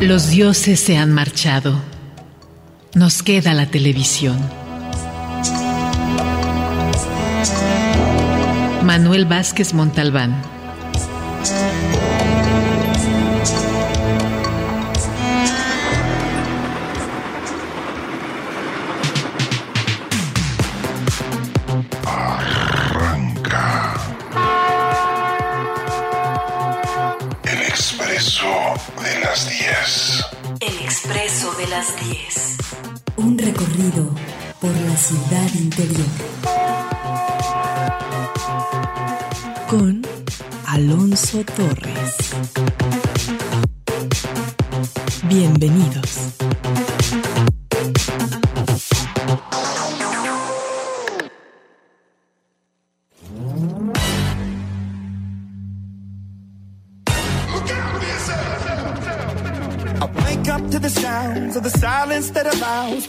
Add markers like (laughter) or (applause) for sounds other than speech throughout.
Los dioses se han marchado. Nos queda la televisión. Manuel Vázquez Montalbán. Las 10. Un recorrido por la ciudad interior. Con Alonso Torres. Bienvenidos.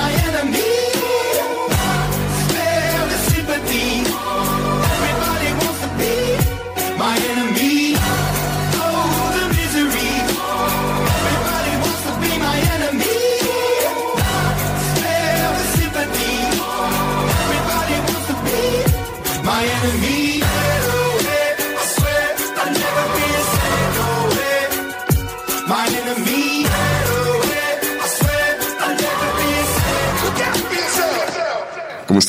I am.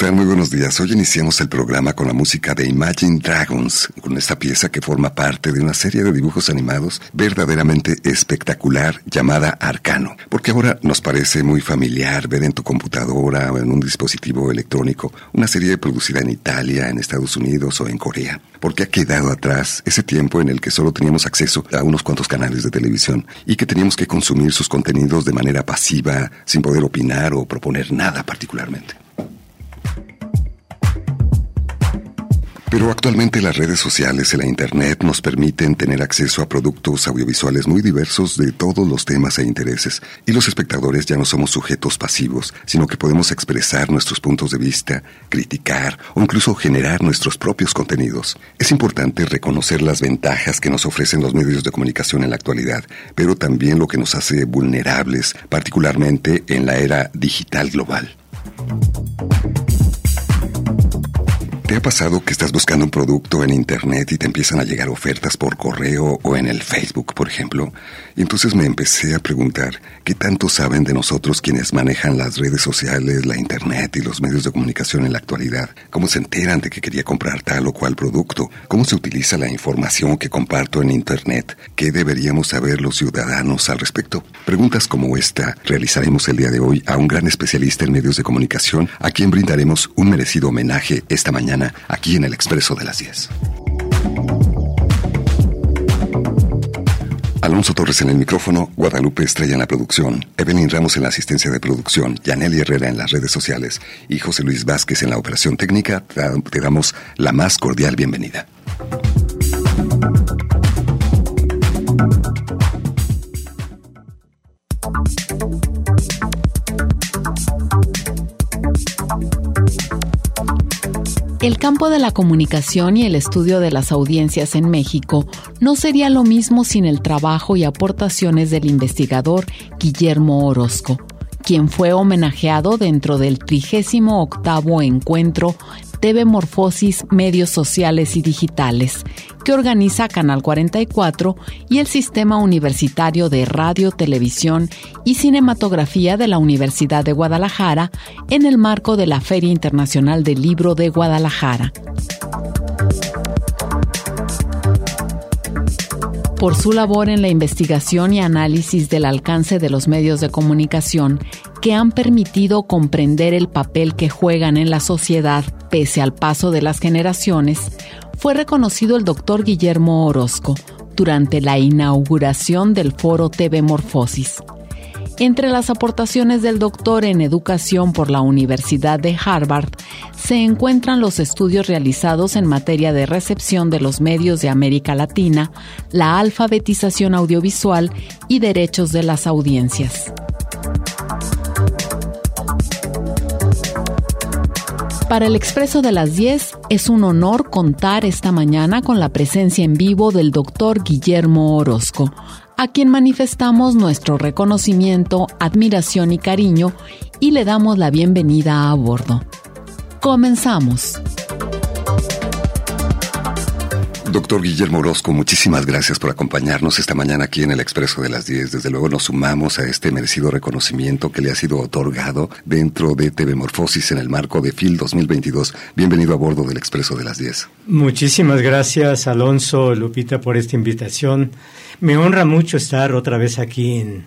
Muy buenos días. Hoy iniciamos el programa con la música de Imagine Dragons, con esta pieza que forma parte de una serie de dibujos animados verdaderamente espectacular llamada Arcano. Porque ahora nos parece muy familiar ver en tu computadora o en un dispositivo electrónico una serie producida en Italia, en Estados Unidos o en Corea. Porque ha quedado atrás ese tiempo en el que solo teníamos acceso a unos cuantos canales de televisión y que teníamos que consumir sus contenidos de manera pasiva, sin poder opinar o proponer nada particularmente. Pero actualmente las redes sociales y la Internet nos permiten tener acceso a productos audiovisuales muy diversos de todos los temas e intereses, y los espectadores ya no somos sujetos pasivos, sino que podemos expresar nuestros puntos de vista, criticar o incluso generar nuestros propios contenidos. Es importante reconocer las ventajas que nos ofrecen los medios de comunicación en la actualidad, pero también lo que nos hace vulnerables, particularmente en la era digital global. ¿Te ha pasado que estás buscando un producto en Internet y te empiezan a llegar ofertas por correo o en el Facebook, por ejemplo? Entonces me empecé a preguntar, ¿qué tanto saben de nosotros quienes manejan las redes sociales, la Internet y los medios de comunicación en la actualidad? ¿Cómo se enteran de que quería comprar tal o cual producto? ¿Cómo se utiliza la información que comparto en Internet? ¿Qué deberíamos saber los ciudadanos al respecto? Preguntas como esta realizaremos el día de hoy a un gran especialista en medios de comunicación, a quien brindaremos un merecido homenaje esta mañana aquí en el Expreso de las 10. Alonso Torres en el micrófono, Guadalupe Estrella en la producción, Evelyn Ramos en la asistencia de producción, Yaneli Herrera en las redes sociales y José Luis Vázquez en la operación técnica, te damos la más cordial bienvenida. El campo de la comunicación y el estudio de las audiencias en México no sería lo mismo sin el trabajo y aportaciones del investigador Guillermo Orozco, quien fue homenajeado dentro del 38 encuentro TV Morfosis Medios Sociales y Digitales, que organiza Canal 44 y el Sistema Universitario de Radio, Televisión y Cinematografía de la Universidad de Guadalajara en el marco de la Feria Internacional del Libro de Guadalajara. por su labor en la investigación y análisis del alcance de los medios de comunicación que han permitido comprender el papel que juegan en la sociedad pese al paso de las generaciones, fue reconocido el doctor Guillermo Orozco durante la inauguración del foro TV Morfosis. Entre las aportaciones del doctor en educación por la Universidad de Harvard se encuentran los estudios realizados en materia de recepción de los medios de América Latina, la alfabetización audiovisual y derechos de las audiencias. Para el Expreso de las 10 es un honor contar esta mañana con la presencia en vivo del doctor Guillermo Orozco, a quien manifestamos nuestro reconocimiento, admiración y cariño y le damos la bienvenida a bordo. Comenzamos. Doctor Guillermo Orozco, muchísimas gracias por acompañarnos esta mañana aquí en el Expreso de las 10. Desde luego nos sumamos a este merecido reconocimiento que le ha sido otorgado dentro de TV Morfosis en el marco de FIL 2022. Bienvenido a bordo del Expreso de las 10. Muchísimas gracias, Alonso, Lupita, por esta invitación. Me honra mucho estar otra vez aquí en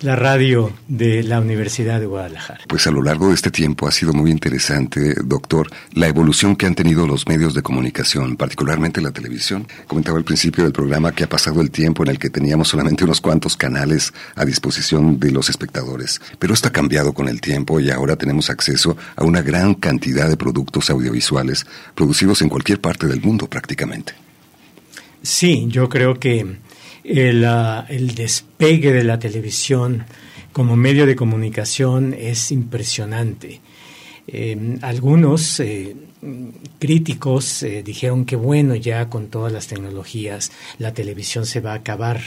la radio de la Universidad de Guadalajara. Pues a lo largo de este tiempo ha sido muy interesante, doctor, la evolución que han tenido los medios de comunicación, particularmente la televisión. Comentaba al principio del programa que ha pasado el tiempo en el que teníamos solamente unos cuantos canales a disposición de los espectadores, pero esto ha cambiado con el tiempo y ahora tenemos acceso a una gran cantidad de productos audiovisuales producidos en cualquier parte del mundo prácticamente. Sí, yo creo que el, el despegue de la televisión como medio de comunicación es impresionante. Em, algunos eh, críticos eh, dijeron que bueno, ya con todas las tecnologías la televisión se va a acabar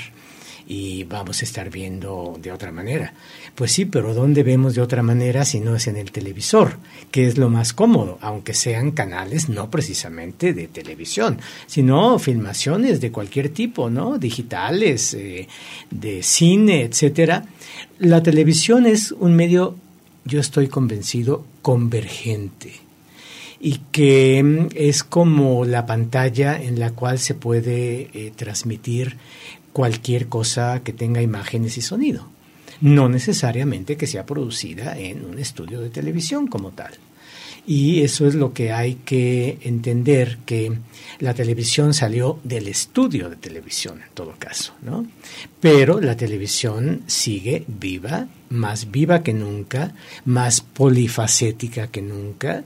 y vamos a estar viendo de otra manera. Pues sí, pero ¿dónde vemos de otra manera si no es en el televisor? Que es lo más cómodo, aunque sean canales no precisamente de televisión, sino filmaciones de cualquier tipo, ¿no? Digitales, eh, de cine, etcétera. La televisión es un medio, yo estoy convencido, convergente y que mm, es como la pantalla en la cual se puede eh, transmitir cualquier cosa que tenga imágenes y sonido. No necesariamente que sea producida en un estudio de televisión como tal. Y eso es lo que hay que entender, que la televisión salió del estudio de televisión, en todo caso, ¿no? Pero la televisión sigue viva, más viva que nunca, más polifacética que nunca,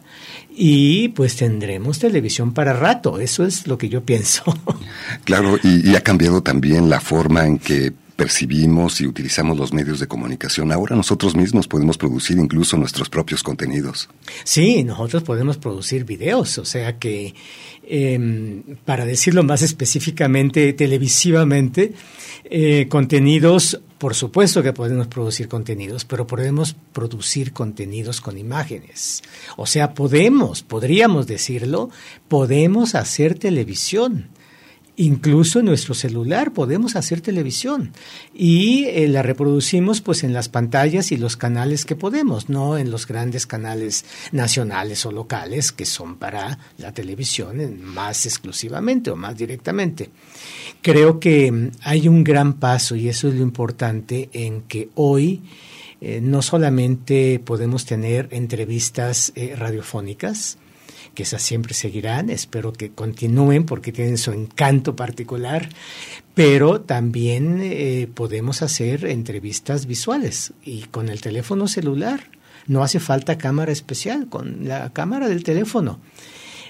y pues tendremos televisión para rato, eso es lo que yo pienso. (laughs) Claro, y, y ha cambiado también la forma en que percibimos y utilizamos los medios de comunicación, ahora nosotros mismos podemos producir incluso nuestros propios contenidos. Sí, nosotros podemos producir videos, o sea que, em, para decirlo más específicamente, televisivamente, eh, contenidos, por supuesto que podemos producir contenidos, pero podemos producir contenidos con imágenes. O sea, podemos, podríamos decirlo, podemos hacer televisión. Incluso en nuestro celular podemos hacer televisión y eh, la reproducimos pues en las pantallas y los canales que podemos, no en los grandes canales nacionales o locales que son para la televisión más exclusivamente o más directamente. Creo que mm, hay un gran paso y eso es lo importante en que hoy eh, no solamente podemos tener entrevistas eh, radiofónicas, que esas siempre seguirán, espero que continúen porque tienen su encanto particular, pero también eh, podemos hacer entrevistas visuales y con el teléfono celular. No hace falta cámara especial, con la cámara del teléfono.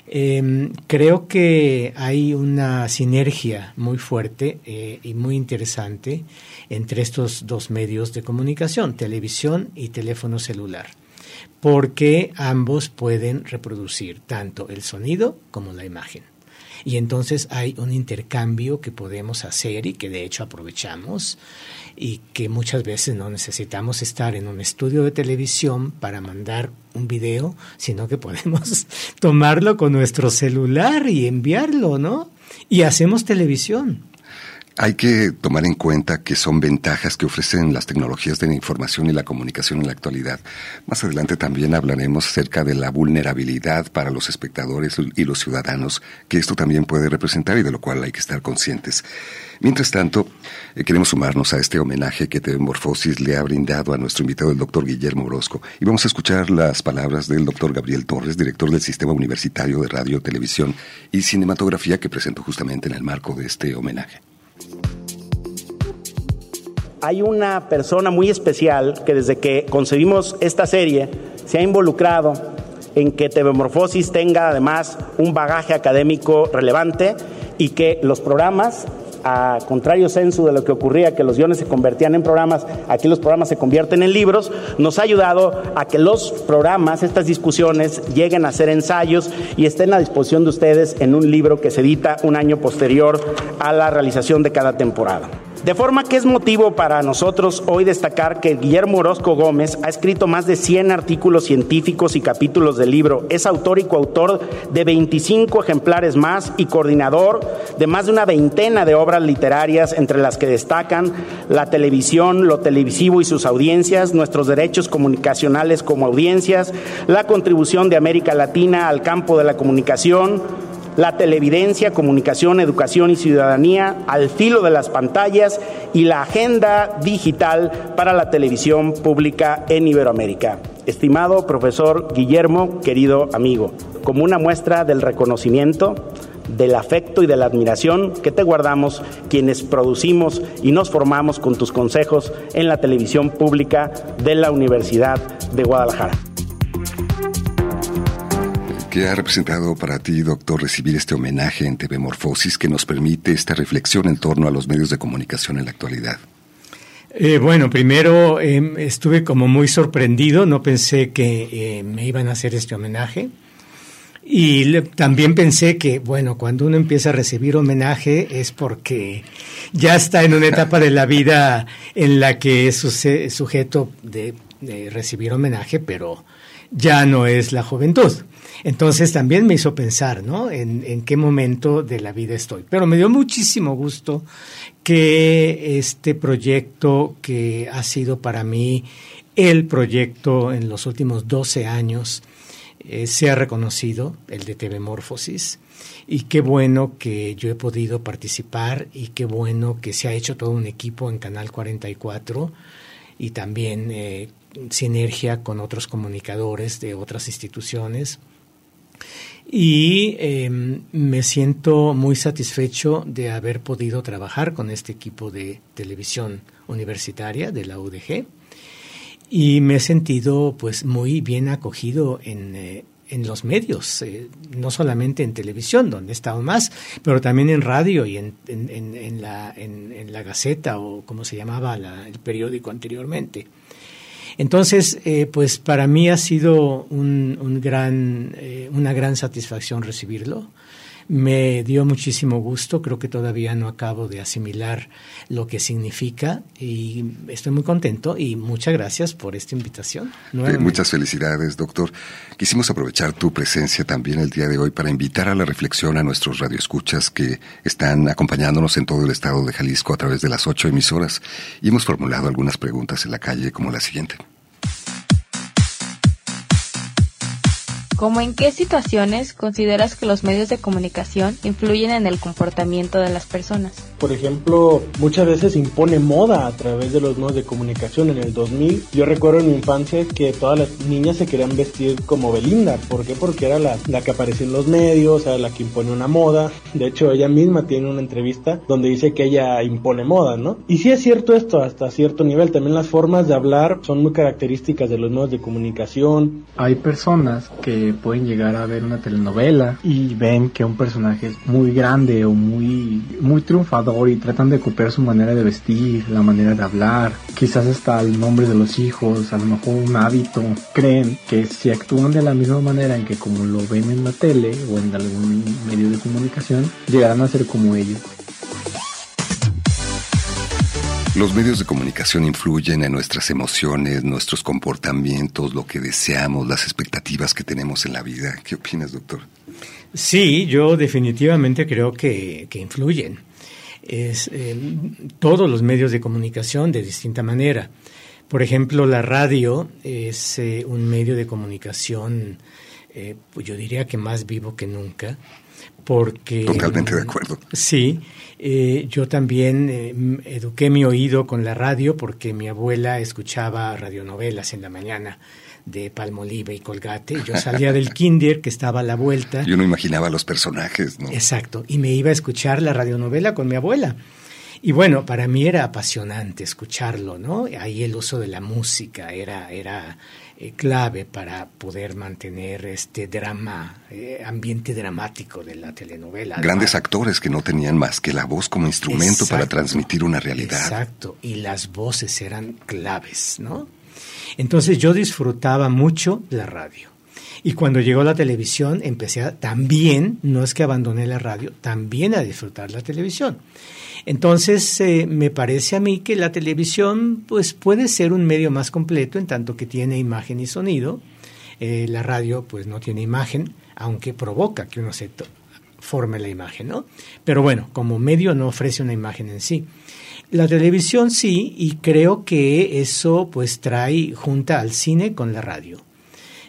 Em, creo que hay una sinergia muy fuerte eh, y muy interesante entre estos dos medios de comunicación, televisión y teléfono celular porque ambos pueden reproducir tanto el sonido como la imagen. Y entonces hay un intercambio que podemos hacer y que de hecho aprovechamos y que muchas veces no necesitamos estar en un estudio de televisión para mandar un video, sino que podemos (laughs) tomarlo con nuestro celular y enviarlo, ¿no? Y hacemos televisión. Hay que tomar en cuenta que son ventajas que ofrecen las tecnologías de la información y la comunicación en la actualidad. Más adelante también hablaremos acerca de la vulnerabilidad para los espectadores y los ciudadanos que esto también puede representar y de lo cual hay que estar conscientes. Mientras tanto, eh, queremos sumarnos a este homenaje que TV Morfosis le ha brindado a nuestro invitado, el doctor Guillermo Orozco, y vamos a escuchar las palabras del doctor Gabriel Torres, director del Sistema Universitario de Radio, Televisión y Cinematografía, que presentó justamente en el marco de este homenaje hay una persona muy especial que desde que concebimos esta serie se ha involucrado en que TV Morfosis tenga además un bagaje académico relevante y que los programas, a contrario censo de lo que ocurría, que los guiones se convertían en programas, aquí los programas se convierten en libros, nos ha ayudado a que los programas, estas discusiones, lleguen a ser ensayos y estén a disposición de ustedes en un libro que se edita un año posterior a la realización de cada temporada. De forma que es motivo para nosotros hoy destacar que Guillermo Orozco Gómez ha escrito más de 100 artículos científicos y capítulos del libro. Es autor y coautor de 25 ejemplares más y coordinador de más de una veintena de obras literarias, entre las que destacan la televisión, lo televisivo y sus audiencias, nuestros derechos comunicacionales como audiencias, la contribución de América Latina al campo de la comunicación, la televidencia, comunicación, educación y ciudadanía al filo de las pantallas y la agenda digital para la televisión pública en Iberoamérica. Estimado profesor Guillermo, querido amigo, como una muestra del reconocimiento, del afecto y de la admiración que te guardamos quienes producimos y nos formamos con tus consejos en la televisión pública de la Universidad de Guadalajara. ¿Qué ha representado para ti, doctor, recibir este homenaje en TV que nos permite esta reflexión en torno a los medios de comunicación en la actualidad? Eh, bueno, primero em, estuve como muy sorprendido, no pensé que eh, me iban a hacer este homenaje. Y también pensé que, bueno, cuando uno empieza a recibir homenaje es porque ya está en una etapa de la vida en la que es sujeto de recibir homenaje, pero ya no es la juventud. Entonces también me hizo pensar, ¿no? En, qué momento de la vida estoy. Pero me dio muchísimo gusto que este proyecto que ha sido para mí el proyecto en los últimos 12 años eh, sea reconocido, el de TV Morfosis. Y qué bueno que yo he podido participar y qué bueno que se ha hecho todo un equipo en Canal 44 y también eh, sinergia con otros comunicadores de otras instituciones y em, me siento muy satisfecho de haber podido trabajar con este equipo de televisión universitaria de la UDG y me he sentido pues muy bien acogido en, eh, en los medios, eh, no solamente en televisión, donde he estado más, pero también en radio y en, en, en la, Gaceta o como se llamaba el periódico anteriormente. Entonces, eh, pues para mí ha sido un, un gran, eh, una gran satisfacción recibirlo. Me dio muchísimo gusto, creo que todavía no acabo de asimilar lo que significa y estoy muy contento y muchas gracias por esta invitación. Eh, muchas felicidades, doctor. Quisimos aprovechar tu presencia también el día de hoy para invitar a la reflexión a nuestros radioescuchas que están acompañándonos en todo el estado de Jalisco a través de las ocho emisoras y hemos formulado algunas preguntas en la calle como la siguiente. ¿Cómo en qué situaciones consideras que los medios de comunicación influyen en el comportamiento de las personas? Por ejemplo, muchas veces impone moda a través de los medios de comunicación. En el 2000, yo recuerdo en mi infancia que todas las niñas se querían vestir como Belinda. ¿Por qué? Porque era la, la que aparecía en los medios, era la que impone una moda. De hecho, ella misma tiene una entrevista donde dice que ella impone moda, ¿no? Y sí es cierto esto hasta cierto nivel. También las formas de hablar son muy características de los medios de comunicación. Hay personas que pueden llegar a ver una telenovela y ven que un personaje es muy grande o muy, muy triunfador y tratan de copiar su manera de vestir, la manera de hablar, quizás hasta el nombre de los hijos, a lo mejor un hábito. Creen que si actúan de la misma manera en que como lo ven en la tele o en algún medio de comunicación, llegarán a ser como ellos. Los medios de comunicación influyen en nuestras emociones, nuestros comportamientos, lo que deseamos, las expectativas que tenemos en la vida. ¿Qué opinas, doctor? Sí, yo definitivamente creo que, influyen. Es, eh, todos los medios de comunicación de distinta manera. Por ejemplo, la radio es eh, un medio de comunicación, eh, pues yo diría que más vivo que nunca, porque... Totalmente de acuerdo. Sí, eh, yo también eduqué mi oído con la radio porque mi abuela escuchaba radionovelas en la mañana de Palmolive y Colgate. Yo salía del kinder que estaba a la vuelta. Yo no imaginaba los personajes, ¿no? Exacto, y me iba a escuchar la radionovela con mi abuela. Y bueno, para mí era apasionante escucharlo, ¿no? Ahí el uso de la música era, era eh, clave para poder mantener este drama, eh, ambiente dramático de la telenovela. Grandes actores que no tenían más que la voz como instrumento para transmitir una realidad. Exacto, y las voces eran claves, ¿no? Entonces yo disfrutaba mucho la radio. Y cuando llegó la televisión, empecé a, también, no es que abandoné la radio, también a disfrutar la televisión. Entonces, eh, me parece a mí que la televisión pues, puede ser un medio más completo en tanto que tiene imagen y sonido. Eh, la radio pues no tiene imagen, aunque provoca que uno se forme la imagen, ¿no? Pero bueno, como medio no ofrece una imagen en sí. La televisión sí, y creo que eso pues trae junta al cine con la radio.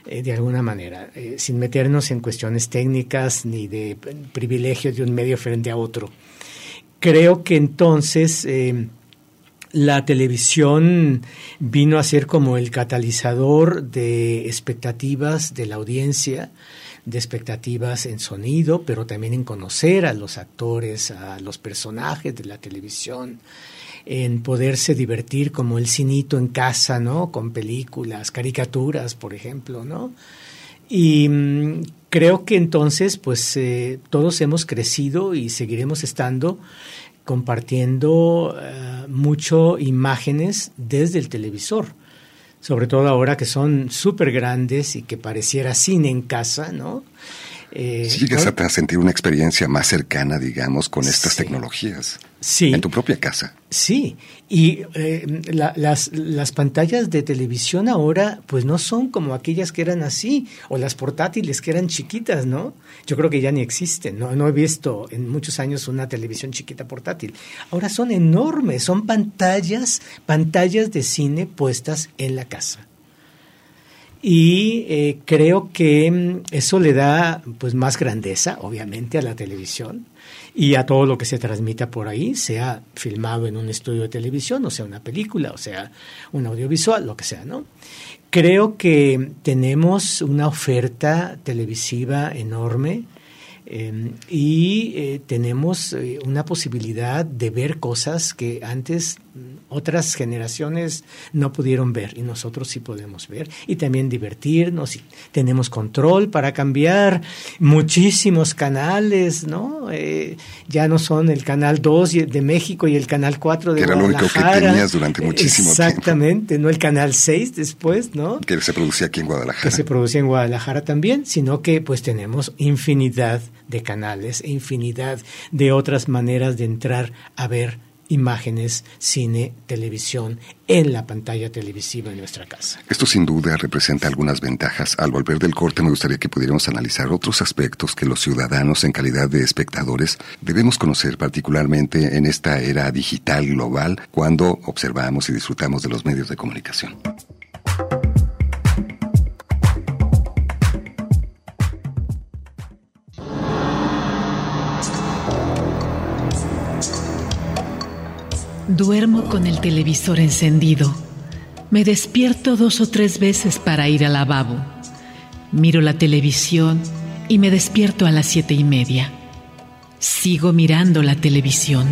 Eh, de alguna manera, sin meternos en cuestiones técnicas ni de privilegios de un medio frente a otro creo que entonces eh, la televisión vino a ser como el catalizador de expectativas de la audiencia, de expectativas en sonido, pero también en conocer a los actores, a los personajes de la televisión, en poderse divertir como el cinito en casa, ¿no? Con películas, caricaturas, por ejemplo, ¿no? Y mm, creo que entonces, pues eh, todos hemos crecido y seguiremos estando compartiendo eh, mucho imágenes desde el televisor, sobre todo ahora que son súper grandes y que pareciera cine en casa, ¿no? Eh, si llegas a sentir una experiencia más cercana, digamos, con estas tecnologías. Sí. En tu propia casa. Sí. Y eh, las, las pantallas de televisión ahora, pues no son como aquellas que eran así, o las portátiles que eran chiquitas, ¿no? Yo creo que ya ni existen. No, no he visto en muchos años una televisión chiquita portátil. Ahora son enormes, son pantallas, pantallas de cine puestas en la casa y eh, creo que eso le da pues más grandeza obviamente a la televisión y a todo lo que se transmita por ahí, sea filmado en un estudio de televisión, o sea una película, o sea un audiovisual, lo que sea, ¿no? Creo que tenemos una oferta televisiva enorme em, y eh, tenemos eh, una posibilidad de ver cosas que antes otras generaciones no pudieron ver y nosotros sí podemos ver y también divertirnos y tenemos control para cambiar muchísimos canales, ¿no? Eh, ya no son el canal 2 de México y el canal 4 de que era lo único que tenías durante muchísimo tiempo. Exactamente, no el canal 6 después, ¿no? Que se producía aquí en Guadalajara. Que se producía en Guadalajara también, sino que pues tenemos infinidad de canales e infinidad de otras maneras de entrar a ver imágenes, cine, televisión en la pantalla televisiva en nuestra casa. Esto sin duda representa algunas ventajas. Al volver del corte me gustaría que pudiéramos analizar otros aspectos que los ciudadanos en calidad de espectadores debemos conocer particularmente en esta era digital global cuando observamos y disfrutamos de los medios de comunicación. Duermo con el televisor encendido. Me despierto dos o tres veces para ir al lavabo. Miro la televisión y me despierto a las siete y media. Sigo mirando la televisión.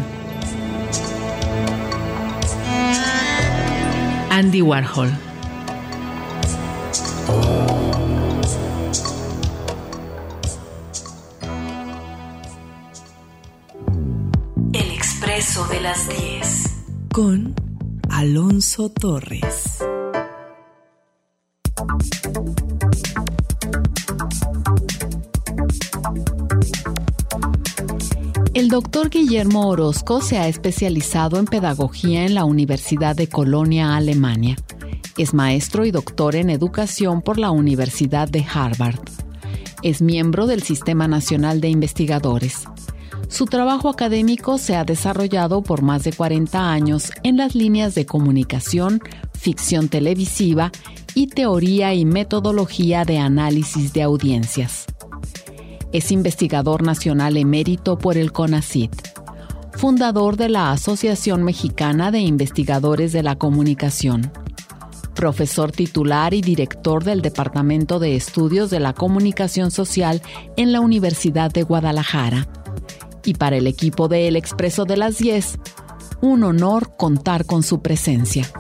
Andy Warhol. El expreso de las 10 con Alonso Torres. El doctor Guillermo Orozco se ha especializado en pedagogía en la Universidad de Colonia, Alemania. Es maestro y doctor en educación por la Universidad de Harvard. Es miembro del Sistema Nacional de Investigadores. Su trabajo académico se ha desarrollado por más de 40 años en las líneas de comunicación, ficción televisiva y teoría y metodología de análisis de audiencias. Es investigador nacional emérito por el CONACIT, fundador de la Asociación Mexicana de Investigadores de la Comunicación, profesor titular y director del Departamento de Estudios de la Comunicación Social en la Universidad de Guadalajara y para el equipo de El Expreso de las 10, un honor contar con su presencia.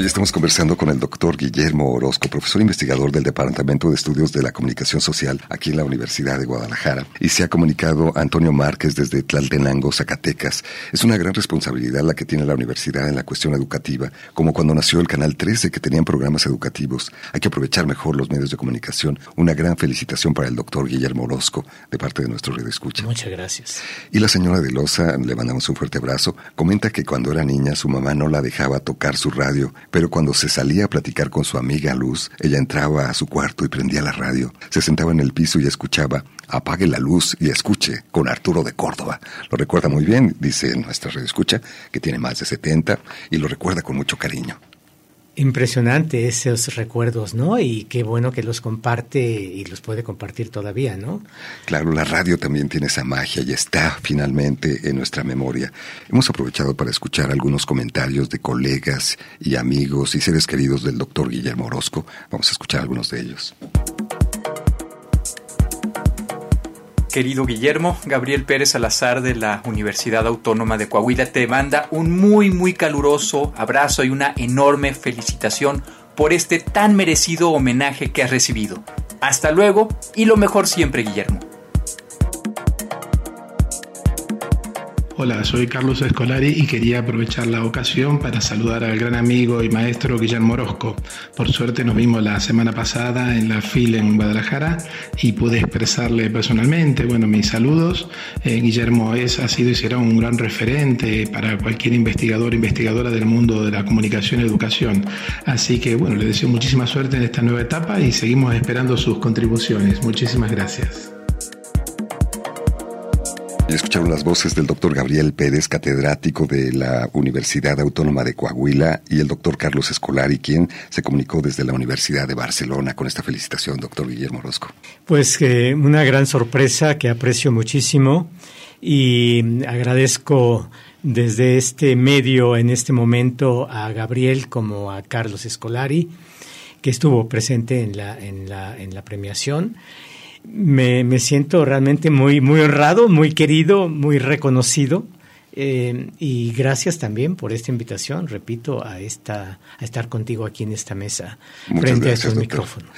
Hoy estamos conversando con el doctor Guillermo Orozco, profesor investigador del Departamento de Estudios de la Comunicación Social aquí en la Universidad de Guadalajara. Y se ha comunicado Antonio Márquez desde Tlaltenango, Zacatecas. Es una gran responsabilidad la que tiene la universidad en la cuestión educativa, como cuando nació el Canal 13 que tenían programas educativos. Hay que aprovechar mejor los medios de comunicación. Una gran felicitación para el doctor Guillermo Orozco de parte de nuestro Red Escucha. Muchas gracias. Y la señora de Loza, le mandamos un fuerte abrazo, comenta que cuando era niña su mamá no la dejaba tocar su radio pero cuando se salía a platicar con su amiga Luz, ella entraba a su cuarto y prendía la radio, se sentaba en el piso y escuchaba Apague la luz y escuche con Arturo de Córdoba. Lo recuerda muy bien, dice nuestra red escucha, que tiene más de 70 y lo recuerda con mucho cariño. Impresionante esos recuerdos, ¿no? Y qué bueno que los comparte y los puede compartir todavía, ¿no? Claro, la radio también tiene esa magia y está finalmente en nuestra memoria. Hemos aprovechado para escuchar algunos comentarios de colegas y amigos y seres queridos del doctor Guillermo Orozco. Vamos a escuchar algunos de ellos. Querido Guillermo, Gabriel Pérez Salazar de la Universidad Autónoma de Coahuila te manda un muy muy caluroso abrazo y una enorme felicitación por este tan merecido homenaje que has recibido. Hasta luego y lo mejor siempre, Guillermo. Hola, soy Carlos Escolari y quería aprovechar la ocasión para saludar al gran amigo y maestro Guillermo Orozco. Por suerte nos vimos la semana pasada en la FIL en Guadalajara y pude expresarle personalmente, bueno, mis saludos. Eh, Guillermo es, ha sido y será un gran referente para cualquier investigador, investigadora del mundo de la comunicación y educación. Así que, bueno, le deseo muchísima suerte en esta nueva etapa y seguimos esperando sus contribuciones. Muchísimas gracias. Escucharon las voces del doctor Gabriel Pérez, catedrático de la Universidad Autónoma de Coahuila, y el doctor Carlos Escolari, quien se comunicó desde la Universidad de Barcelona con esta felicitación, doctor Guillermo Orozco. Pues eh, una gran sorpresa que aprecio muchísimo y agradezco desde este medio en este momento a Gabriel como a Carlos Escolari, que estuvo presente en la, en la, en la premiación Me, me siento realmente muy, muy honrado, muy querido, muy reconocido. Eh, y gracias también por esta invitación, repito, a esta a estar contigo aquí en esta mesa frente a estos micrófonos.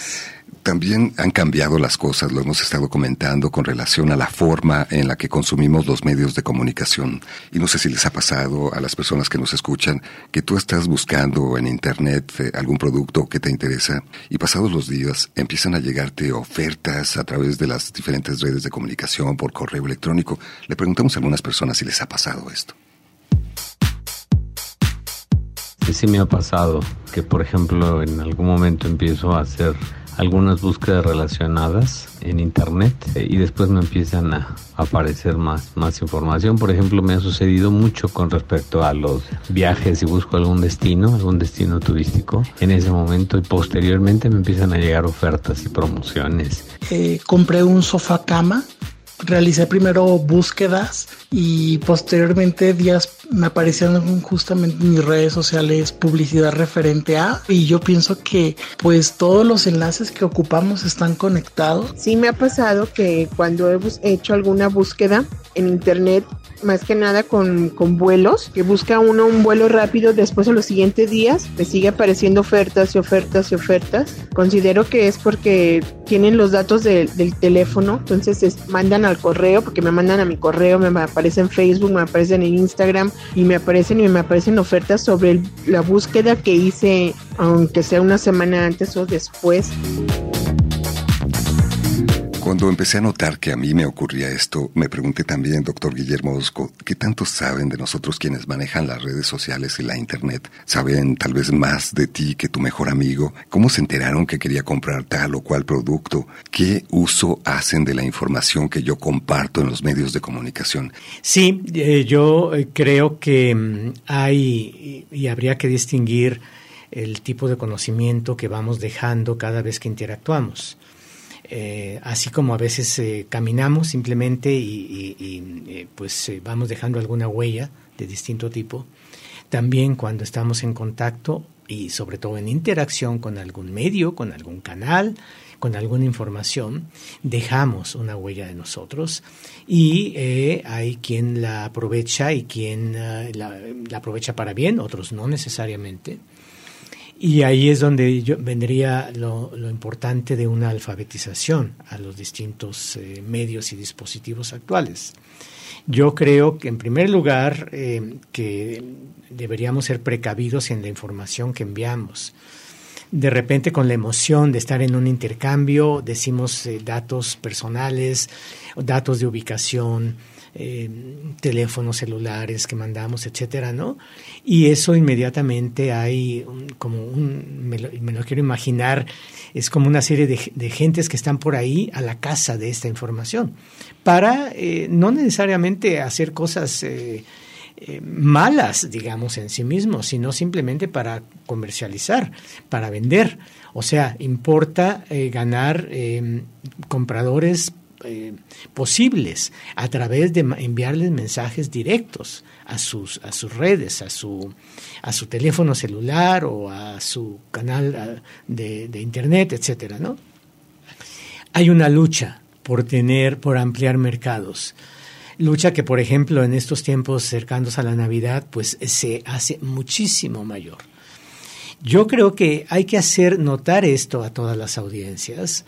También han cambiado las cosas, lo hemos estado comentando con relación a la forma en la que consumimos los medios de comunicación. Y no sé si les ha pasado a las personas que nos escuchan que tú estás buscando en Internet eh, algún producto que te interesa y pasados los días empiezan a llegarte ofertas a través de las diferentes redes de comunicación por correo electrónico. Le preguntamos a algunas personas si les ha pasado esto. Sí me ha pasado que, por ejemplo, en algún momento empiezo a hacer algunas búsquedas relacionadas en internet eh, y después me empiezan a aparecer más, más información. Por ejemplo, me ha sucedido mucho con respecto a los viajes y busco algún destino, algún destino turístico en ese momento y posteriormente me empiezan a llegar ofertas y promociones. Eh, compré un sofá cama realicé primero búsquedas y posteriormente días me aparecieron justamente en mis redes sociales publicidad referente a y yo pienso que pues todos los enlaces que ocupamos están conectados. Sí me ha pasado que cuando he hecho alguna búsqueda en internet más que nada con, con, vuelos, que busca uno un vuelo rápido, después en los siguientes días me sigue apareciendo ofertas y ofertas y ofertas. Considero que es porque tienen los datos del teléfono, entonces mandan al correo, porque me mandan a mi correo, me aparecen en Facebook, me aparecen en Instagram y me aparecen y me aparecen ofertas sobre la búsqueda que hice, aunque sea una semana antes o después. Cuando empecé a notar que a mí me ocurría esto, me pregunté también, doctor Guillermo Osco, ¿qué tanto saben de nosotros quienes manejan las redes sociales y la Internet? ¿Saben tal vez más de ti que tu mejor amigo? ¿Cómo se enteraron que quería comprar tal o cual producto? ¿Qué uso hacen de la información que yo comparto en los medios de comunicación? Sí, eh, yo eh, creo que mm, hay y habría que distinguir el tipo de conocimiento que vamos dejando cada vez que interactuamos. Eh, así como a veces eh, caminamos simplemente y, eh, pues vamos dejando alguna huella de distinto tipo, también cuando estamos en contacto y sobre todo en interacción con algún medio, con algún canal, con alguna información, dejamos una huella de nosotros y hay quien la aprovecha y quien la, aprovecha para bien, otros no necesariamente. Y ahí es donde yo, vendría lo, importante de una alfabetización a los distintos eh, medios y dispositivos actuales. Yo creo que en primer lugar eh, que deberíamos ser precavidos en la información que enviamos. De repente con la emoción de estar en un intercambio decimos eh, datos personales, datos de ubicación, eh, teléfonos celulares que mandamos, etcétera, ¿no? Y eso inmediatamente hay como un, me lo, quiero imaginar, es como una serie de, gentes que están por ahí a la casa de esta información, para eh, no necesariamente hacer cosas eh, malas, digamos, en sí mismos, sino simplemente para comercializar, para vender. O sea, importa ganar compradores eh, posibles a través de enviarles mensajes directos a sus, a sus redes, a su, a su teléfono celular o a su canal de, de internet, etcétera, ¿no? Hay una lucha por tener, por ampliar mercados. Lucha que, por ejemplo, en estos tiempos cercanos a la Navidad, pues se hace muchísimo mayor. Yo creo que hay que hacer notar esto a todas las audiencias,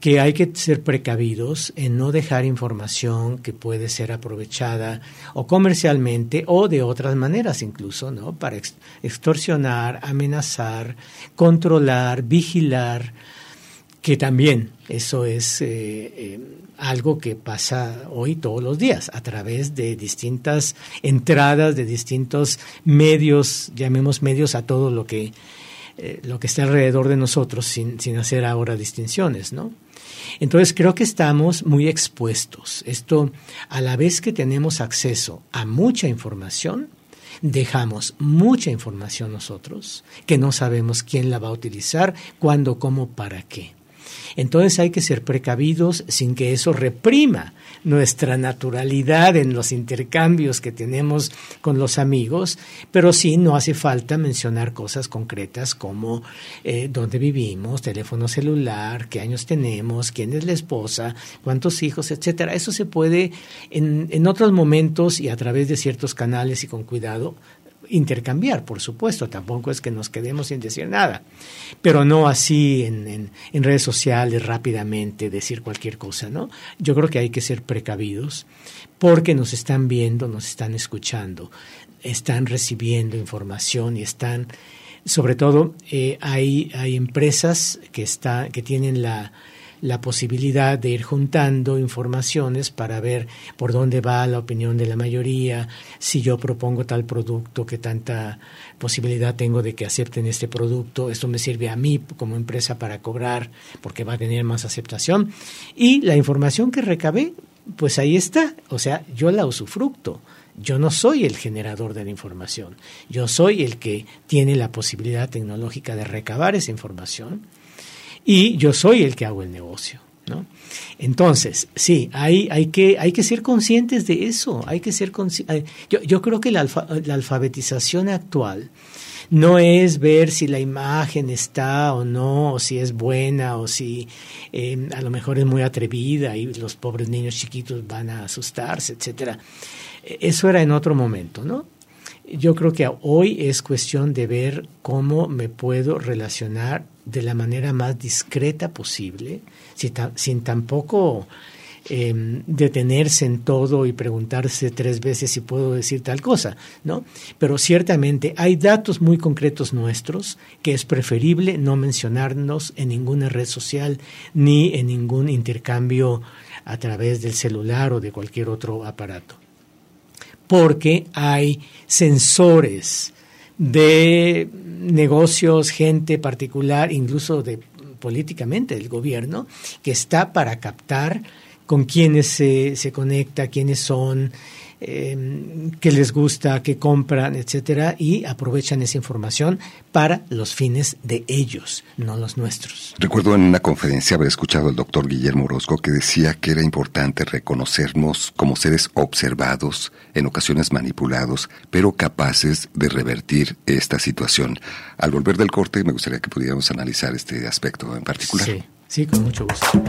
que hay que ser precavidos en no dejar información que puede ser aprovechada o comercialmente o de otras maneras incluso, ¿no? Para extorsionar, amenazar, controlar, vigilar, que también eso es eh, eh, algo que pasa hoy todos los días a través de distintas entradas, de distintos medios, llamemos medios a todo lo que, eh, lo que está alrededor de nosotros sin, sin hacer ahora distinciones, ¿no? Entonces creo que estamos muy expuestos. Esto, a la vez que tenemos acceso a mucha información, dejamos mucha información nosotros que no sabemos quién la va a utilizar, cuándo, cómo, para qué. Entonces hay que ser precavidos sin que eso reprima nuestra naturalidad en los intercambios que tenemos con los amigos, pero sí no hace falta mencionar cosas concretas como eh, dónde vivimos, teléfono celular, qué años tenemos, quién es la esposa, cuántos hijos, etcétera. Eso se puede en, en otros momentos y a través de ciertos canales y con cuidado intercambiar, por supuesto, tampoco es que nos quedemos sin decir nada, pero no así en, redes sociales rápidamente decir cualquier cosa, ¿no? Yo creo que hay que ser precavidos porque nos están viendo, nos están escuchando, están recibiendo información y están, sobre todo, eh, hay, hay empresas que, está, que tienen la, la posibilidad de ir juntando informaciones para ver por dónde va la opinión de la mayoría, si yo propongo tal producto, qué tanta posibilidad tengo de que acepten este producto, esto me sirve a mí como empresa para cobrar porque va a tener más aceptación y la información que recabé, pues ahí está, o sea, yo la usufructo. Yo no soy el generador de la información, yo soy el que tiene la posibilidad tecnológica de recabar esa información y yo soy el que hago el negocio. ¿no? Entonces, sí, hay, hay, que, hay que ser conscientes de eso. Hay que ser yo, yo creo que la, la alfabetización actual no es ver si la imagen está o no, o si es buena, o si eh, a lo mejor es muy atrevida y los pobres niños chiquitos van a asustarse, etcétera. Eso era en otro momento, ¿no? Yo creo que hoy es cuestión de ver cómo me puedo relacionar de la manera más discreta posible, sin, tampoco em, detenerse en todo y preguntarse tres veces si puedo decir tal cosa, ¿no? Pero ciertamente hay datos muy concretos nuestros que es preferible no mencionarnos en ninguna red social ni en ningún intercambio a través del celular o de cualquier otro aparato. Porque hay sensores de negocios, gente particular, incluso de políticamente del gobierno, que está para captar con quiénes se, se conecta, quiénes son, eh, qué les gusta, qué compran, etcétera, y aprovechan esa información para los fines de ellos, no los nuestros. Recuerdo en una conferencia haber escuchado al doctor Guillermo Orozco que decía que era importante reconocernos como seres observados, en ocasiones manipulados, pero capaces de revertir esta situación. Al volver del corte, me gustaría que pudiéramos analizar este aspecto en particular. Sí, sí, con mucho gusto.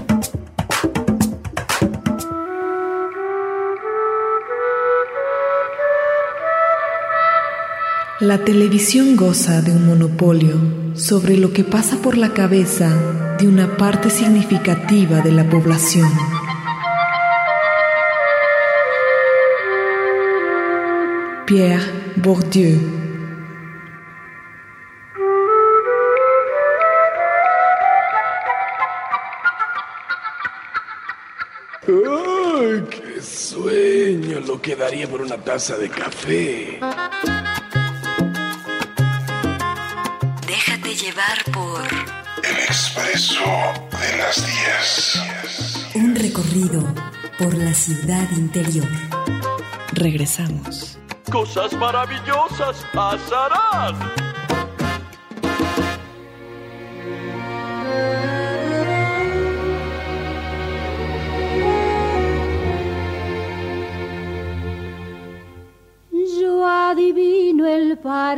La televisión goza de un monopolio sobre lo que pasa por la cabeza de una parte significativa de la población. Pierre Bourdieu ¡Ay, qué sueño! Lo que daría por una taza de café. De las 10. Un recorrido por la ciudad interior. Regresamos. Cosas maravillosas pasarán.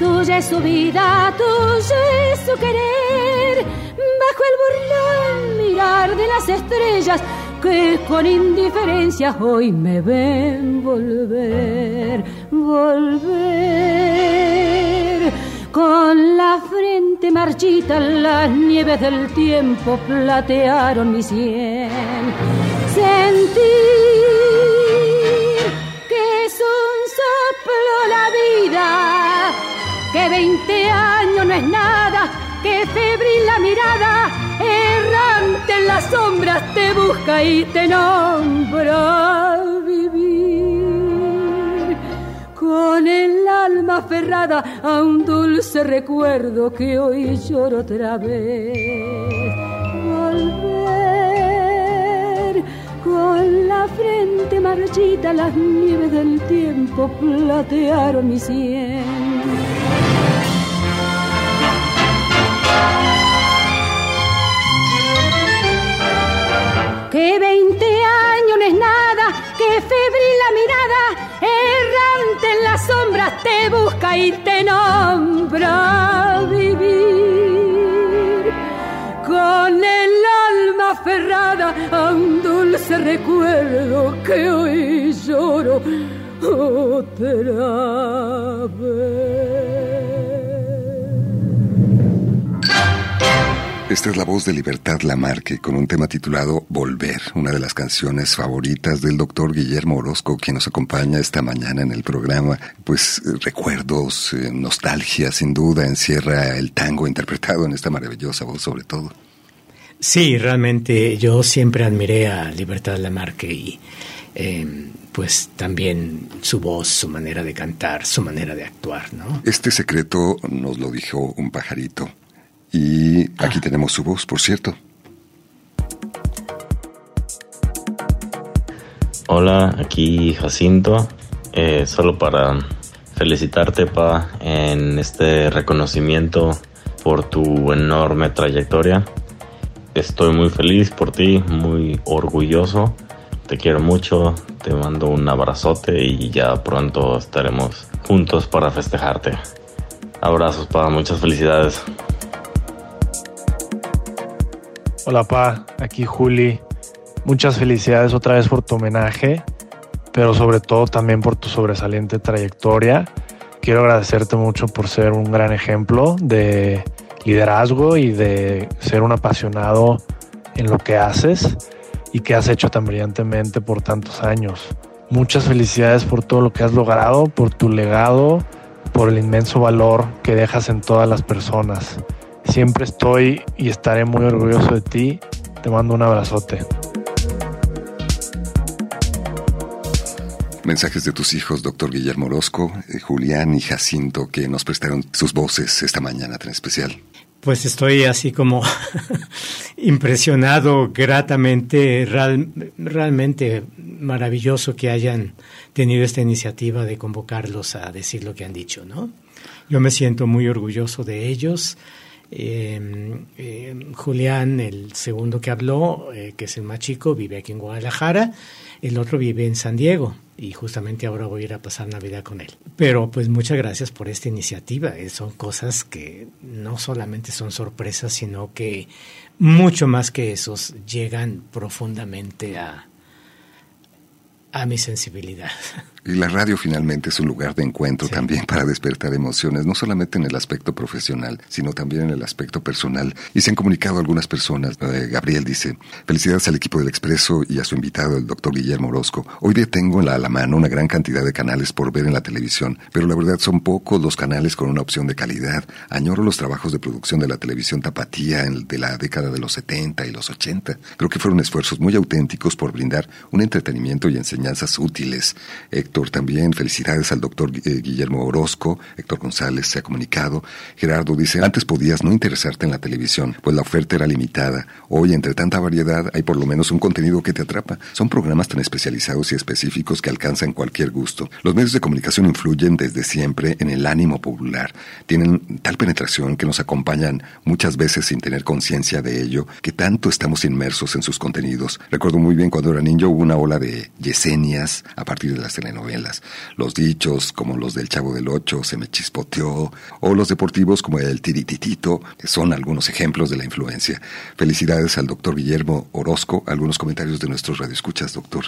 Tuya es su vida, tuyo es su querer. Bajo el burlón mirar de las estrellas que con indiferencia hoy me ven volver, volver. Con la frente marchita las nieves del tiempo platearon mi sien. Sentir que es un soplo la vida que 20 años no es nada, que febril la mirada, errante en la las sombras te busca y te nombra vivir. Con el alma aferrada a un dulce recuerdo que hoy lloro otra vez. Volver con la frente marchita, las nieves del tiempo platearon mi sien que 20 años no es nada, que febril la mirada, errante en las sombras te busca y te nombra vivir. Con el alma aferrada a un dulce recuerdo que hoy lloro otra vez. Esta es la voz de Libertad Lamarque con un tema titulado Volver, una de las canciones favoritas del doctor Guillermo Orozco, quien nos acompaña esta mañana en el programa. Pues eh, recuerdos, eh, nostalgia, sin duda, encierra el tango interpretado en esta maravillosa voz sobre todo. Sí, realmente yo siempre admiré a Libertad Lamarque y eh, pues también su voz, su manera de cantar, su manera de actuar, ¿no? Este secreto nos lo dijo un pajarito y aquí ah. tenemos su voz, por cierto. Hola, aquí Jacinto. Eh, solo para felicitarte, Pa, en este reconocimiento por tu enorme trayectoria. Estoy muy feliz por ti, muy orgulloso. Te quiero mucho, te mando un abrazote y ya pronto estaremos juntos para festejarte. Abrazos, Pa, muchas felicidades. Hola Pa, aquí Juli. Muchas felicidades otra vez por tu homenaje, pero sobre todo también por tu sobresaliente trayectoria. Quiero agradecerte mucho por ser un gran ejemplo de liderazgo y de ser un apasionado en lo que haces y que has hecho tan brillantemente por tantos años. Muchas felicidades por todo lo que has logrado, por tu legado, por el inmenso valor que dejas en todas las personas. Siempre estoy y estaré muy orgulloso de ti. Te mando un abrazote. Mensajes de tus hijos, doctor Guillermo Orozco, eh, Julián y Jacinto, que nos prestaron sus voces esta mañana tan especial. Pues estoy así como (laughs) impresionado, gratamente, realmente maravilloso que hayan tenido esta iniciativa de convocarlos a decir lo que han dicho, ¿no? Yo me siento muy orgulloso de ellos. Em, em, Julián, el segundo que habló, eh, que es el más chico, vive aquí en Guadalajara, el otro vive en San Diego y justamente ahora voy a ir a pasar Navidad con él. Pero pues muchas gracias por esta iniciativa. Eh, son cosas que no solamente son sorpresas, sino que mucho más que esos llegan profundamente a, a mi sensibilidad. (laughs) Y la radio finalmente es un lugar de encuentro también para despertar emociones, no solamente en el aspecto profesional, sino también en el aspecto personal. Y se han comunicado algunas personas. Eh, Gabriel dice, felicidades al equipo del Expreso y a su invitado, el doctor Guillermo Orozco. Hoy día tengo en la, a la mano una gran cantidad de canales por ver en la televisión, pero la verdad son pocos los canales con una opción de calidad. Añoro los trabajos de producción de la televisión tapatía de la década de los 70 y los 80. Creo que fueron esfuerzos muy auténticos por brindar un entretenimiento y enseñanzas útiles. También, felicidades al doctor eh, Guillermo Orozco, Héctor González se ha comunicado. Gerardo dice, antes podías no interesarte en la televisión, pues la oferta era limitada. Hoy, entre tanta variedad, hay por lo menos un contenido que te atrapa. Son programas tan especializados y específicos que alcanzan cualquier gusto. Los medios de comunicación influyen desde siempre en el ánimo popular. Tienen tal penetración que nos acompañan muchas veces sin tener conciencia de ello, que tanto estamos inmersos en sus contenidos. Recuerdo muy bien cuando era niño hubo una ola de yesenias a partir de las telenovelas los dichos como los del Chavo del Ocho, se me chispoteó, o los deportivos como el tirititito, son algunos ejemplos de la influencia. Felicidades al doctor Guillermo Orozco. Algunos comentarios de nuestros radioescuchas, doctor.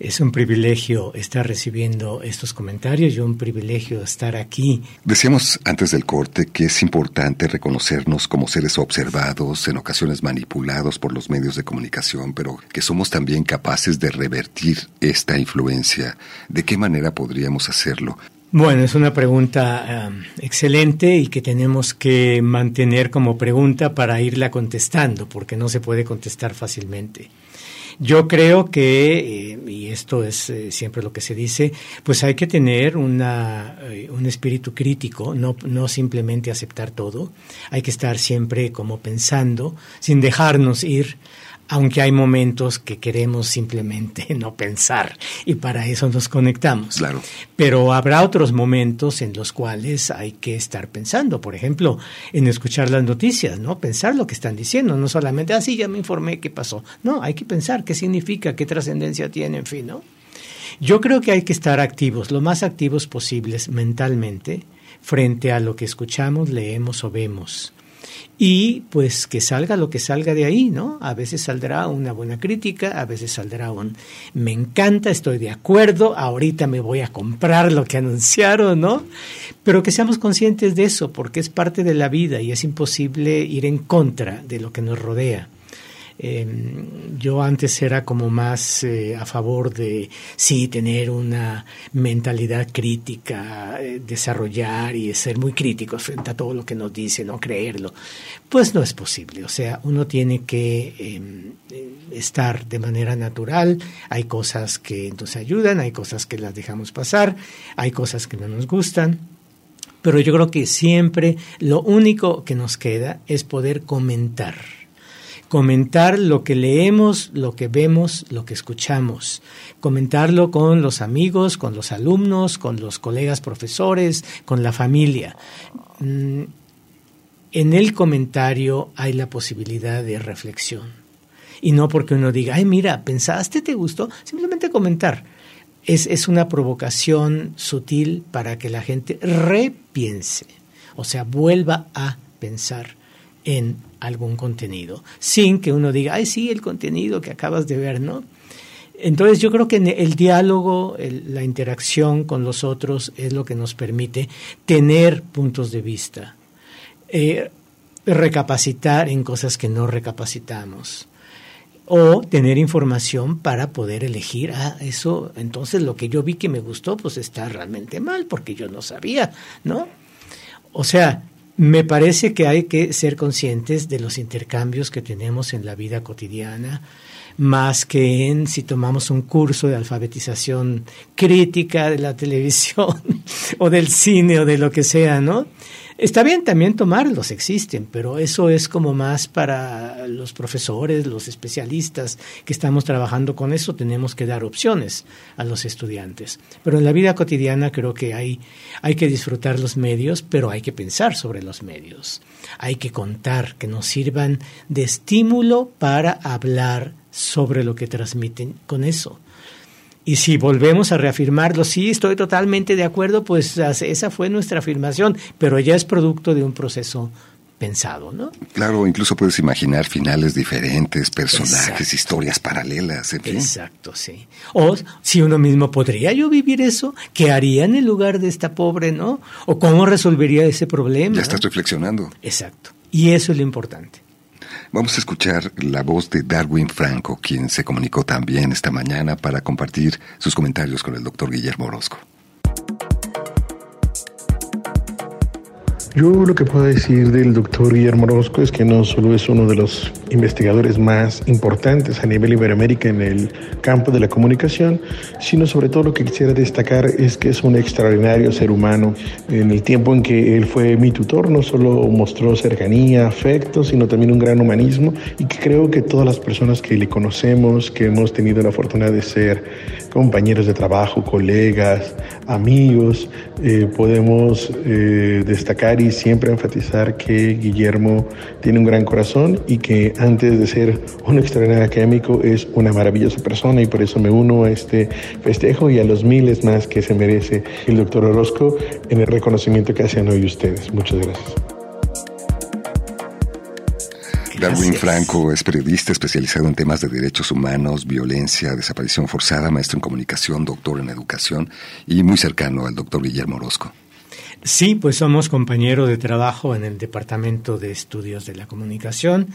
Es un privilegio estar recibiendo estos comentarios y un privilegio estar aquí. Decíamos antes del corte que es importante reconocernos como seres observados, en ocasiones manipulados por los medios de comunicación, pero que somos también capaces de revertir esta influencia. ¿De qué manera podríamos hacerlo? Bueno, es una pregunta um, excelente y que tenemos que mantener como pregunta para irla contestando, porque no se puede contestar fácilmente. Yo creo que, eh, y esto es eh, siempre lo que se dice, pues hay que tener una, eh, un espíritu crítico, no, no simplemente aceptar todo, hay que estar siempre como pensando, sin dejarnos ir aunque hay momentos que queremos simplemente (laughs) no pensar y para eso nos conectamos. Claro. Pero habrá otros momentos en los cuales hay que estar pensando, por ejemplo, en escuchar las noticias, ¿no? Pensar lo que están diciendo, no solamente, ah, sí, ya me informé qué pasó. No, hay que pensar qué significa, qué trascendencia tiene, en fin, ¿no? Yo creo que hay que estar activos, lo más activos posibles mentalmente, frente a lo que escuchamos, leemos o vemos y pues que salga lo que salga de ahí, ¿no? A veces saldrá una buena crítica, a veces saldrá un me encanta, estoy de acuerdo, ahorita me voy a comprar lo que anunciaron, ¿no? Pero que seamos conscientes de eso, porque es parte de la vida y es imposible ir en contra de lo que nos rodea. Em, yo antes era como más eh, a favor de, sí, tener una mentalidad crítica, eh, desarrollar y ser muy críticos frente a todo lo que nos dice, no creerlo. Pues no es posible. O sea, uno tiene que em, estar de manera natural. Hay cosas que nos ayudan, hay cosas que las dejamos pasar, hay cosas que no nos gustan. Pero yo creo que siempre lo único que nos queda es poder comentar comentar lo que leemos, lo que vemos, lo que escuchamos, comentarlo con los amigos, con los alumnos, con los colegas profesores, con la familia. Mm, en el comentario hay la posibilidad de reflexión. Y no porque uno diga, ay, mira, ¿pensaste? ¿Te gustó? Simplemente comentar. Es, es una provocación sutil para que la gente repiense, o sea, vuelva a pensar en algún contenido, sin que uno diga, ay, sí, el contenido que acabas de ver, ¿no? Entonces yo creo que el diálogo, la interacción con los otros es lo que nos permite tener puntos de vista, eh, recapacitar en cosas que no recapacitamos o tener información para poder elegir, ah, eso, entonces lo que yo vi que me gustó, pues está realmente mal porque yo no sabía, ¿no? O sea, me parece que hay que ser conscientes de los intercambios que tenemos en la vida cotidiana, más que en si tomamos un curso de alfabetización crítica de la (laughs) televisión o del cine o de lo que sea, ¿no? Está bien también tomarlos, existen, pero eso es como más para los profesores, los especialistas que estamos trabajando con eso, tenemos que dar opciones a los estudiantes. Pero en la vida cotidiana creo que hay, hay que disfrutar los medios, pero hay que pensar sobre los medios. Hay que contar, que nos sirvan de estímulo para hablar sobre lo que transmiten con eso. Y si volvemos a reafirmarlo, sí, estoy totalmente de acuerdo, pues esa fue nuestra afirmación, pero ya es producto de un proceso pensado, ¿no? Claro, incluso puedes imaginar finales diferentes, personajes, historias paralelas, en fin. Exacto, sí. O si uno mismo podría yo vivir eso, ¿qué haría en el lugar de esta pobre, no? O cómo resolvería ese problema. Ya estás reflexionando. Exacto. Y eso es lo importante. Vamos a escuchar la voz de Darwin Franco, quien se comunicó también esta mañana para compartir sus comentarios con el doctor Guillermo Orozco. Yo lo que puedo decir del doctor Guillermo Orozco es que no solo es uno de los investigadores más importantes a nivel Iberoamérica en el campo de la comunicación, sino sobre todo lo que quisiera destacar es que es un extraordinario ser humano. En el tiempo en que él fue mi tutor, no solo mostró cercanía, afecto, sino también un gran humanismo y que creo que todas las personas que le conocemos, que hemos tenido la fortuna de ser compañeros de trabajo, colegas, amigos, eh, podemos eh, destacar y siempre enfatizar que Guillermo tiene un gran corazón y que antes de ser un extraordinario académico es una maravillosa persona y por eso me uno a este festejo y a los miles más que se merece el doctor Orozco en el reconocimiento que hacen hoy ustedes. Muchas gracias. Darwin Franco es periodista especializado en temas de derechos humanos, violencia, desaparición forzada, maestro en comunicación, doctor en educación y muy cercano al doctor Guillermo Orozco. Sí, pues somos compañeros de trabajo en el Departamento de Estudios de la Comunicación,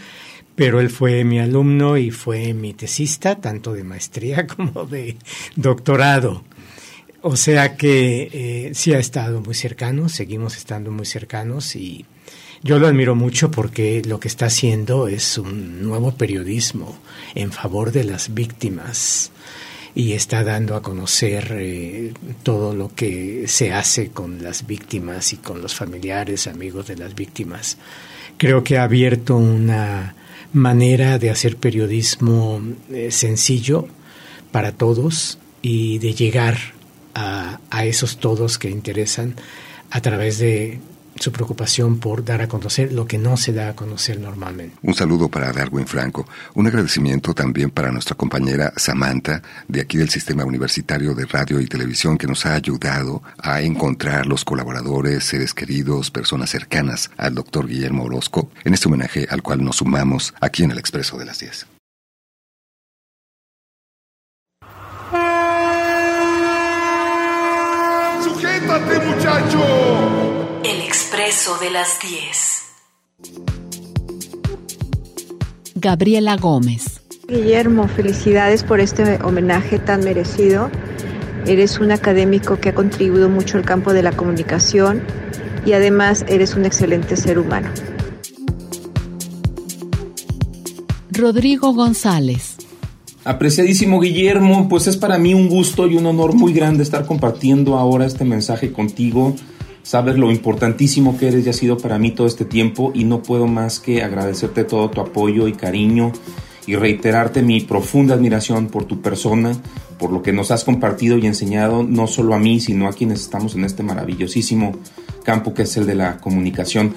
pero él fue mi alumno y fue mi tesista, tanto de maestría (laughs) como de doctorado. O sea que eh, sí ha estado muy cercano, seguimos estando muy cercanos y yo lo admiro mucho porque lo que está haciendo es un nuevo periodismo en favor de las víctimas y está dando a conocer eh, todo lo que se hace con las víctimas y con los familiares, amigos de las víctimas. Creo que ha abierto una manera de hacer periodismo eh, sencillo para todos y de llegar a, a esos todos que interesan a través de su preocupación por dar a conocer lo que no se da a conocer normalmente. Un saludo para Darwin Franco, un agradecimiento también para nuestra compañera Samantha de aquí del Sistema Universitario de Radio y Televisión que nos ha ayudado a encontrar los colaboradores, seres queridos, personas cercanas al doctor Guillermo Orozco en este homenaje al cual nos sumamos aquí en el Expreso de las 10. ¡Sujétate, muchacho! El Expreso de las 10. Gabriela Gómez. Guillermo, felicidades por este homenaje tan merecido. Eres un académico que ha contribuido mucho al campo de la comunicación y además eres un excelente ser humano. Rodrigo González. Apreciadísimo Guillermo, pues es para mí un gusto y un honor muy grande estar compartiendo ahora este mensaje contigo. Sabes lo importantísimo que eres y has sido para mí todo este tiempo y no puedo más que agradecerte todo tu apoyo y cariño y reiterarte mi profunda admiración por tu persona, por lo que nos has compartido y enseñado no solo a mí, sino a quienes estamos en este maravillosísimo campo que es el de la comunicación.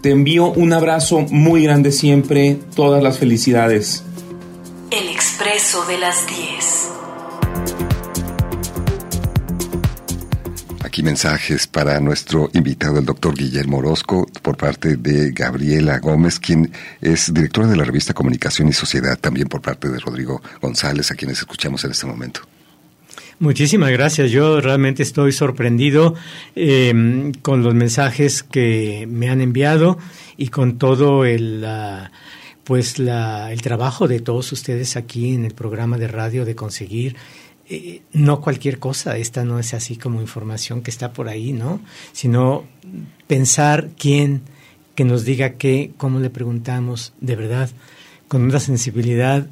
Te envío un abrazo muy grande siempre, todas las felicidades. El Expreso de las 10. Aquí mensajes para nuestro invitado, el doctor Guillermo Orozco, por parte de Gabriela Gómez, quien es directora de la revista Comunicación y Sociedad, también por parte de Rodrigo González, a quienes escuchamos en este momento. Muchísimas gracias. Yo realmente estoy sorprendido eh, con los mensajes que me han enviado y con todo el, pues la, el trabajo de todos ustedes aquí en el programa de radio de conseguir eh, no cualquier cosa, esta no es así como información que está por ahí, ¿no? Sino pensar quién que nos diga qué, cómo le preguntamos, de verdad, con una sensibilidad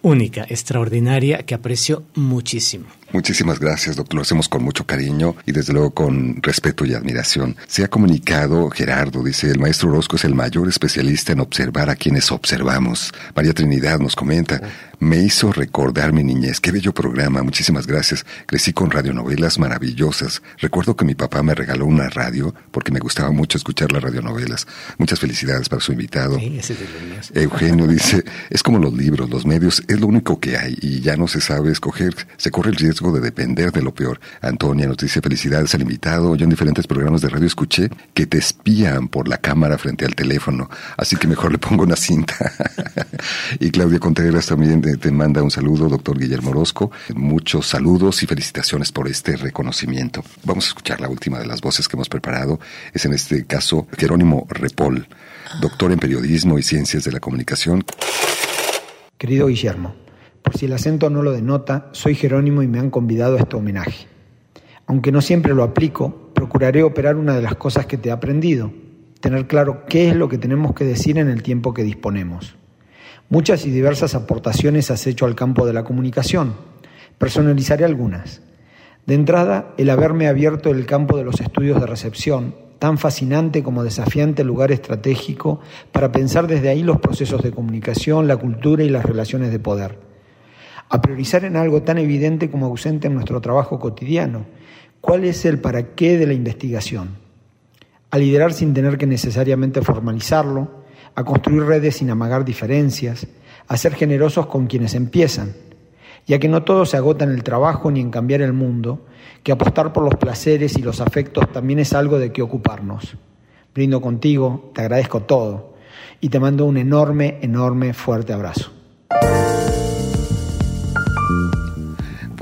única, extraordinaria, que aprecio muchísimo. Muchísimas gracias, doctor. Lo hacemos con mucho cariño y desde luego con respeto y admiración. Se ha comunicado, Gerardo, dice, el maestro Orozco es el mayor especialista en observar a quienes observamos. María Trinidad nos comenta, me hizo recordar mi niñez. Qué bello programa, muchísimas gracias. Crecí con radionovelas maravillosas. Recuerdo que mi papá me regaló una radio porque me gustaba mucho escuchar las radionovelas. Muchas felicidades para su invitado. Sí, ese es míos. Eugenio dice, es como los libros, los medios, es lo único que hay y ya no se sabe escoger. Se corre el riesgo de depender de lo peor. Antonia nos dice felicidades al invitado. Yo en diferentes programas de radio escuché que te espían por la cámara frente al teléfono, así que mejor (laughs) le pongo una cinta. (laughs) y Claudia Contreras también te, manda un saludo, doctor Guillermo Orozco. Muchos saludos y felicitaciones por este reconocimiento. Vamos a escuchar la última de las voces que hemos preparado. Es en este caso Jerónimo Repol, doctor en periodismo y ciencias de la comunicación. Querido Guillermo, por si el acento no lo denota, soy Jerónimo y me han convidado a este homenaje. Aunque no siempre lo aplico, procuraré operar una de las cosas que te he aprendido, tener claro qué es lo que tenemos que decir en el tiempo que disponemos. Muchas y diversas aportaciones has hecho al campo de la comunicación. Personalizaré algunas. De entrada, el haberme abierto el campo de los estudios de recepción, tan fascinante como desafiante lugar estratégico para pensar desde ahí los procesos de comunicación, la cultura y las relaciones de poder a priorizar en algo tan evidente como ausente en nuestro trabajo cotidiano. ¿Cuál es el para qué de la investigación? A liderar sin tener que necesariamente formalizarlo, a construir redes sin amagar diferencias, a ser generosos con quienes empiezan, ya que no todo se agota en el trabajo ni en cambiar el mundo, que apostar por los placeres y los afectos también es algo de que ocuparnos. Brindo contigo, te agradezco todo y te mando un enorme, enorme, fuerte abrazo.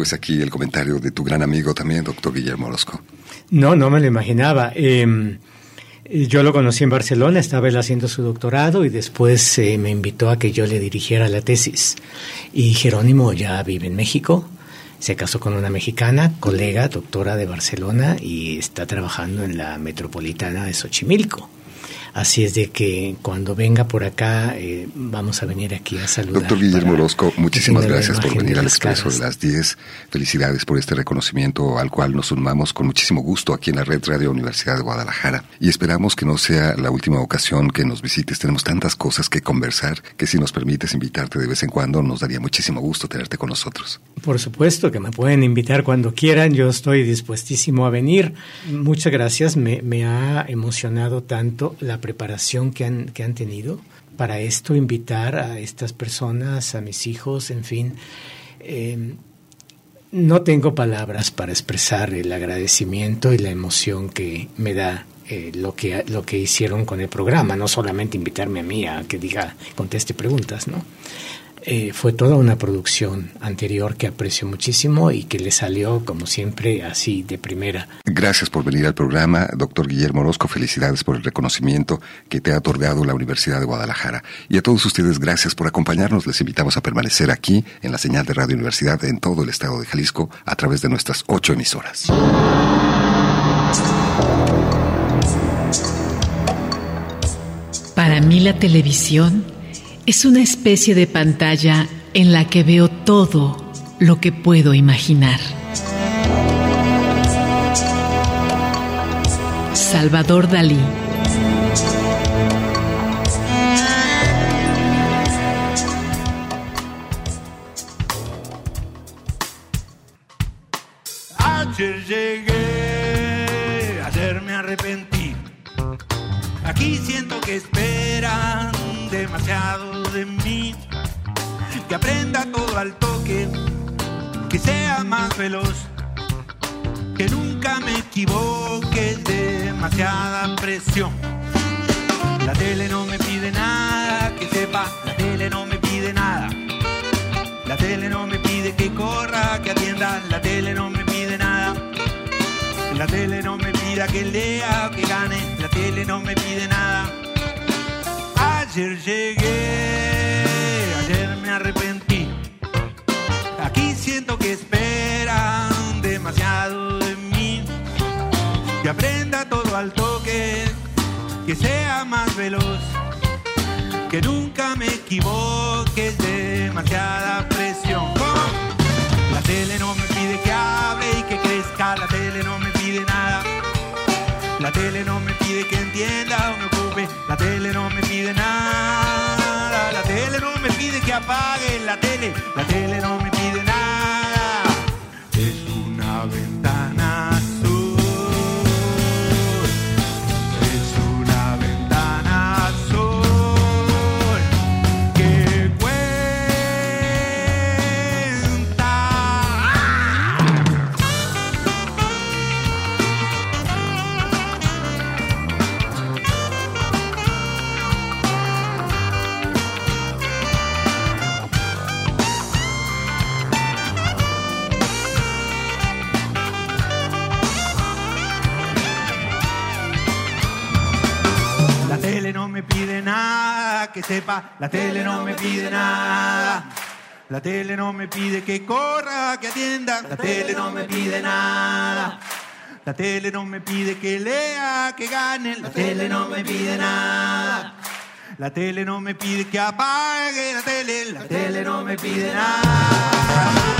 Pues aquí el comentario de tu gran amigo también, doctor Guillermo Orozco. No, no me lo imaginaba. Eh, yo lo conocí en Barcelona, estaba él haciendo su doctorado y después eh, me invitó a que yo le dirigiera la tesis. Y Jerónimo ya vive en México Se casó con una mexicana, colega, doctora de Barcelona y está trabajando en la metropolitana de Xochimilco. Así es de que cuando venga por acá, eh, vamos a venir aquí a saludar. Doctor Guillermo Orozco, muchísimas gracias por venir al Expreso de las 10. Felicidades por este reconocimiento al cual nos sumamos con muchísimo gusto aquí en la Red Radio Universidad de Guadalajara. Y esperamos que no sea la última ocasión que nos visites. Tenemos tantas cosas que conversar que si nos permites invitarte de vez en cuando, nos daría muchísimo gusto tenerte con nosotros. Por supuesto que me pueden invitar cuando quieran. Yo estoy dispuestísimo a venir. Muchas gracias. Me, me ha emocionado tanto la preparación que han, que han tenido para esto, invitar a estas personas, a mis hijos, en fin. Eh, no tengo palabras para expresar el agradecimiento y la emoción que me da eh, lo, que, lo que hicieron con el programa, no solamente invitarme a mí a que diga, conteste preguntas, ¿no? Eh, fue toda una producción anterior que aprecio muchísimo y que le salió, como siempre, así de primera. Gracias por venir al programa, doctor Guillermo Orozco. Felicidades por el reconocimiento que te ha otorgado la Universidad de Guadalajara. Y a todos ustedes, gracias por acompañarnos. Les invitamos a permanecer aquí en la señal de Radio Universidad en todo el estado de Jalisco a través de nuestras ocho emisoras. Para mí la televisión es una especie de pantalla en la que veo todo lo que puedo imaginar. Salvador Dalí. Nunca me equivoque, es demasiada presión. La tele no me pide nada, que sepa, la tele no me pide nada. La tele no me pide que corra, que atienda, la tele no me pide nada. La tele no me pida que lea, que gane, la tele no me pide nada. Ayer llegué, Que aprenda todo al toque, que sea más veloz. Que nunca me equivoque, es demasiada presión. La tele no me pide que hable y que crezca, la tele no me pide nada. La tele no me pide que entienda o me ocupe, la tele no me pide nada. La tele no me pide que apague la tele, la tele no me pide nada. Es una ventana la tele no me pide nada. La tele no me pide que corra, que atienda, la tele no me pide nada. La tele no me pide que lea, que gane, la tele no me pide nada. La tele no me pide que apague la tele, la tele no me pide nada.